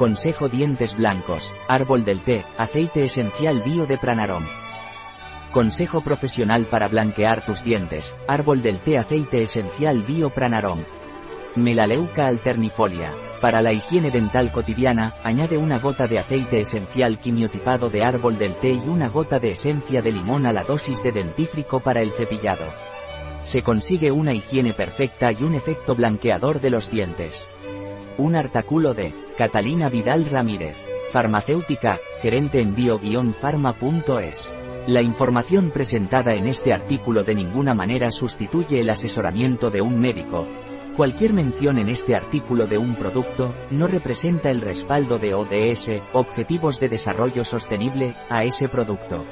Consejo Dientes Blancos, Árbol del Té, Aceite Esencial Bio de Pranarom. Consejo Profesional para blanquear tus dientes, Árbol del Té Aceite Esencial Bio Pranarom. Melaleuca alternifolia. Para la higiene dental cotidiana, añade una gota de aceite esencial quimiotipado de árbol del té y una gota de esencia de limón a la dosis de dentífrico para el cepillado. Se consigue una higiene perfecta y un efecto blanqueador de los dientes. Un artículo de Catalina Vidal Ramírez, farmacéutica, gerente en bio-pharma.es. La información presentada en este artículo de ninguna manera sustituye el asesoramiento de un médico. Cualquier mención en este artículo de un producto, no representa el respaldo de ODS, Objetivos de Desarrollo Sostenible, a ese producto.